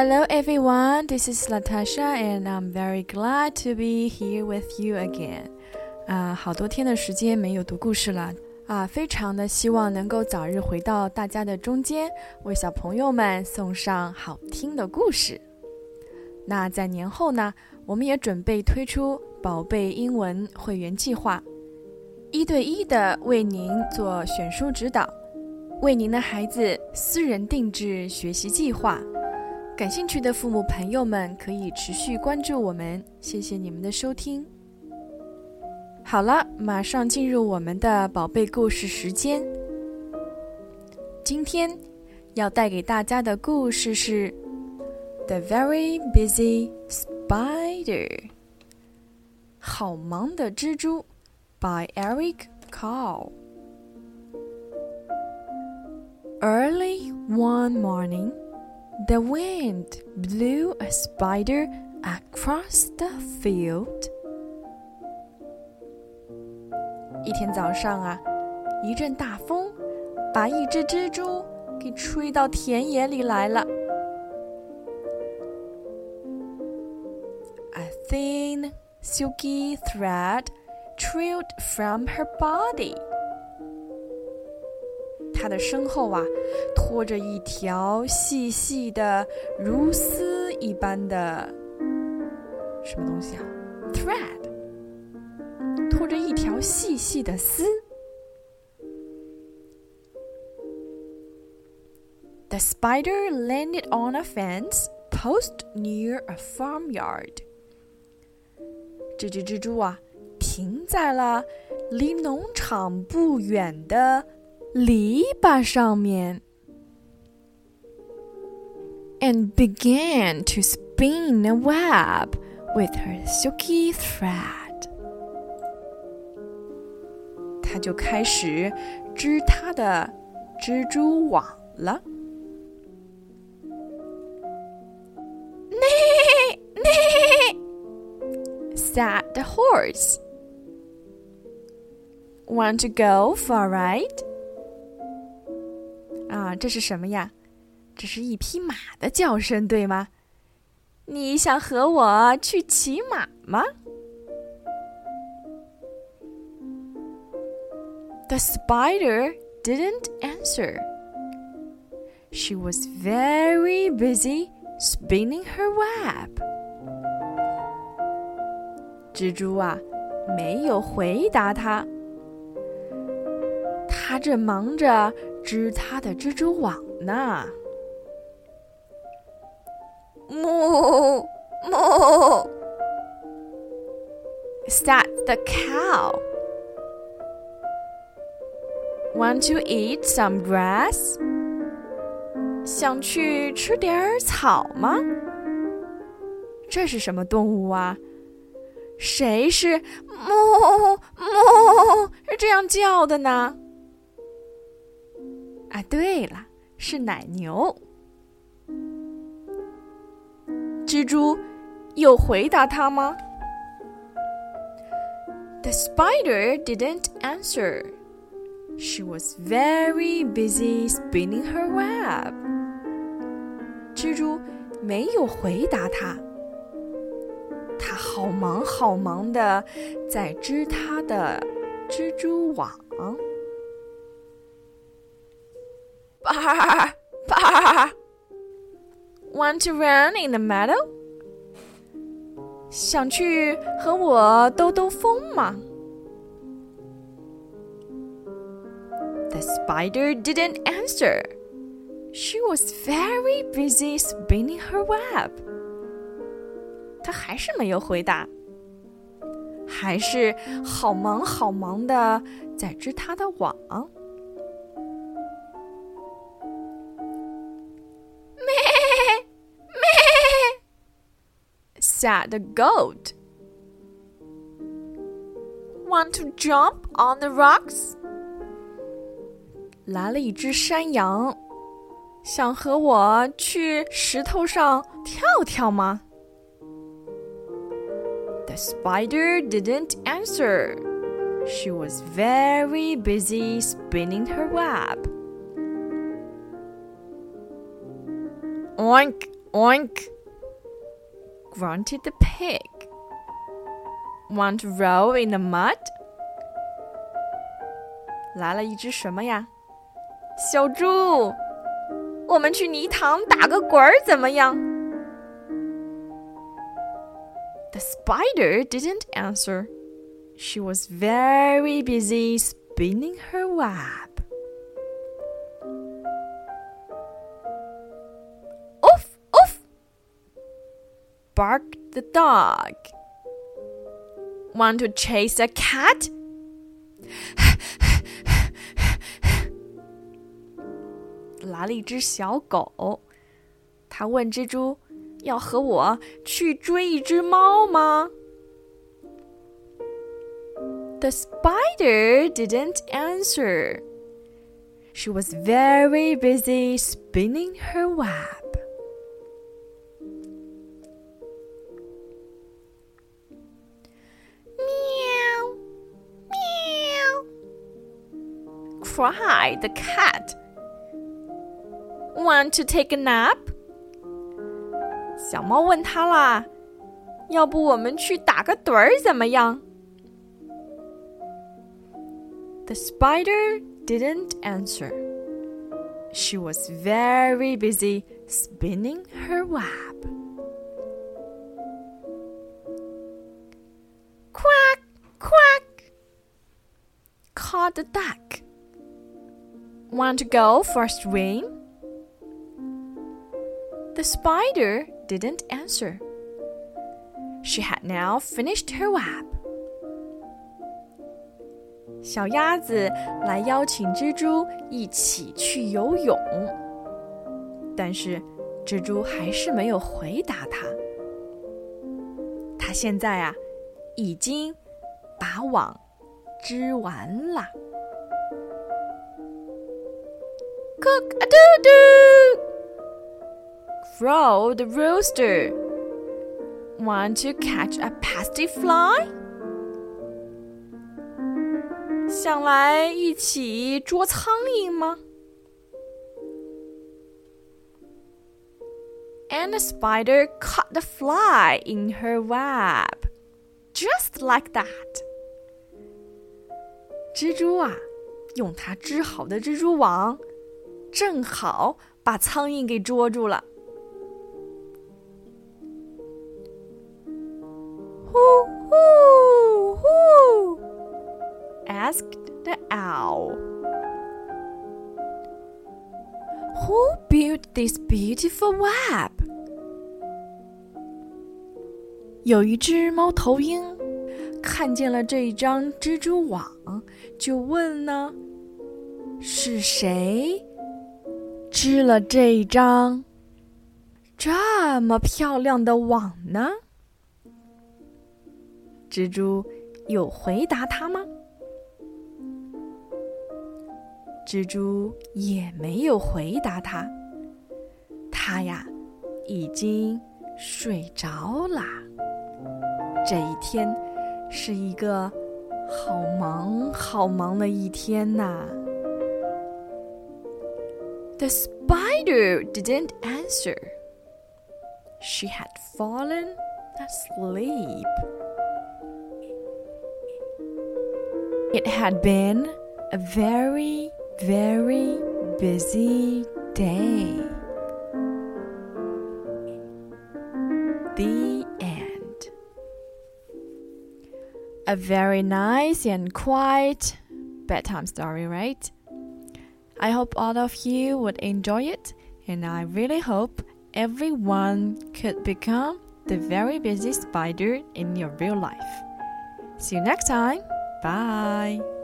Hello everyone, this is Latasha and I'm very glad to be here with you again. 啊，好多天的时间没有读故事了啊，非常的希望能够早日回到大家的中间，为小朋友们送上好听的故事。那在年后呢，我们也准备推出宝贝英文会员计划，一对一的为您做选书指导，为您的孩子私人定制学习计划。感兴趣的父母朋友们可以持续关注我们，谢谢你们的收听。好了，马上进入我们的宝贝故事时间。今天要带给大家的故事是《The Very Busy Spider》，好忙的蜘蛛，by Eric Carle。Early one morning. The wind blew a spider across the field. 一天早上啊，一阵大风把一只蜘蛛给吹到田野里来了。A thin, silky thread trailed from her body. 它的身后啊，拖着一条细细的如丝一般的什么东西啊？thread，拖着一条细细的丝。The spider landed on a fence post near a farmyard。这只蜘蛛啊，停在了离农场不远的。 篱笆上面，and began to spin a web with her silky thread。她就开始织她的蜘蛛网了。Nee, nee, said the horse. Want to go for a ride? 这是什么呀？这是一匹马的叫声，对吗？你想和我去骑马吗？The spider didn't answer. She was very busy spinning her web. 蜘蛛啊，没有回答他，他正忙着。织它的蜘蛛网呢。哞哞，Is that the cow? Want to eat some grass? 想去吃点草吗？这是什么动物啊？谁是哞哞是这样叫的呢？啊，对了，是奶牛。蜘蛛有回答他吗？The spider didn't answer. She was very busy spinning her web. 蜘蛛没有回答他，它好忙好忙的在织它的蜘蛛网。Bah, bah. Want to run in the meadow? 想去和我兜兜风吗？The spider didn't answer. She was very busy spinning her web. 她还是没有回答，还是好忙好忙的在织她的网。 said the goat. Want to jump on the rocks? 来了一只山羊，想和我去石头上跳跳吗？The spider didn't answer. She was very busy spinning her web. Oink, Oink! grunted the pig. Want to roll in the mud? 来了一只什么呀？小猪，我们去泥塘打个滚儿怎么样？The spider didn't answer. She was very busy spinning her web. barked the dog. Want to chase a cat? 来了一只小狗，它问蜘蛛：“要和我去追一只猫吗？” The spider didn't answer. She was very busy spinning her web. cried the cat. Want to take a nap? 小猫问他啦：“要不我们去打个盹儿怎么样？” The spider didn't answer. She was very busy spinning her web. Quack, quack, called the duck. Want to go for a swim? The spider didn't answer. She had now finished her web. 小鸭子来邀请蜘蛛一起去游泳，但是蜘蛛还是没有回答它。它现在啊，已经把网织完了。 Cook a doo doo! Crow the rooster. Want to catch a pasty fly? 想来一起捉苍蝇吗？And the spider caught the fly in her web, just like that. 蜘蛛啊，用它织好的蜘蛛网， 正好把苍蝇给捉住了。呼呼呼！asked the owl. Who built this beautiful web? 有一只猫头鹰看见了这一张蜘蛛网，就问呢：“是谁织了这张这么漂亮的网呢？”蜘蛛有回答他吗？蜘蛛也没有回答他。他呀，已经睡着啦。这一天是一个好忙好忙的一天呐。The spider didn't answer. She had fallen asleep. It had been a very, very busy day. The end. A very nice and quiet bedtime story, right? I hope all of you would enjoy it, and I really hope everyone could become the very busy spider in your real life. See you next time. Bye.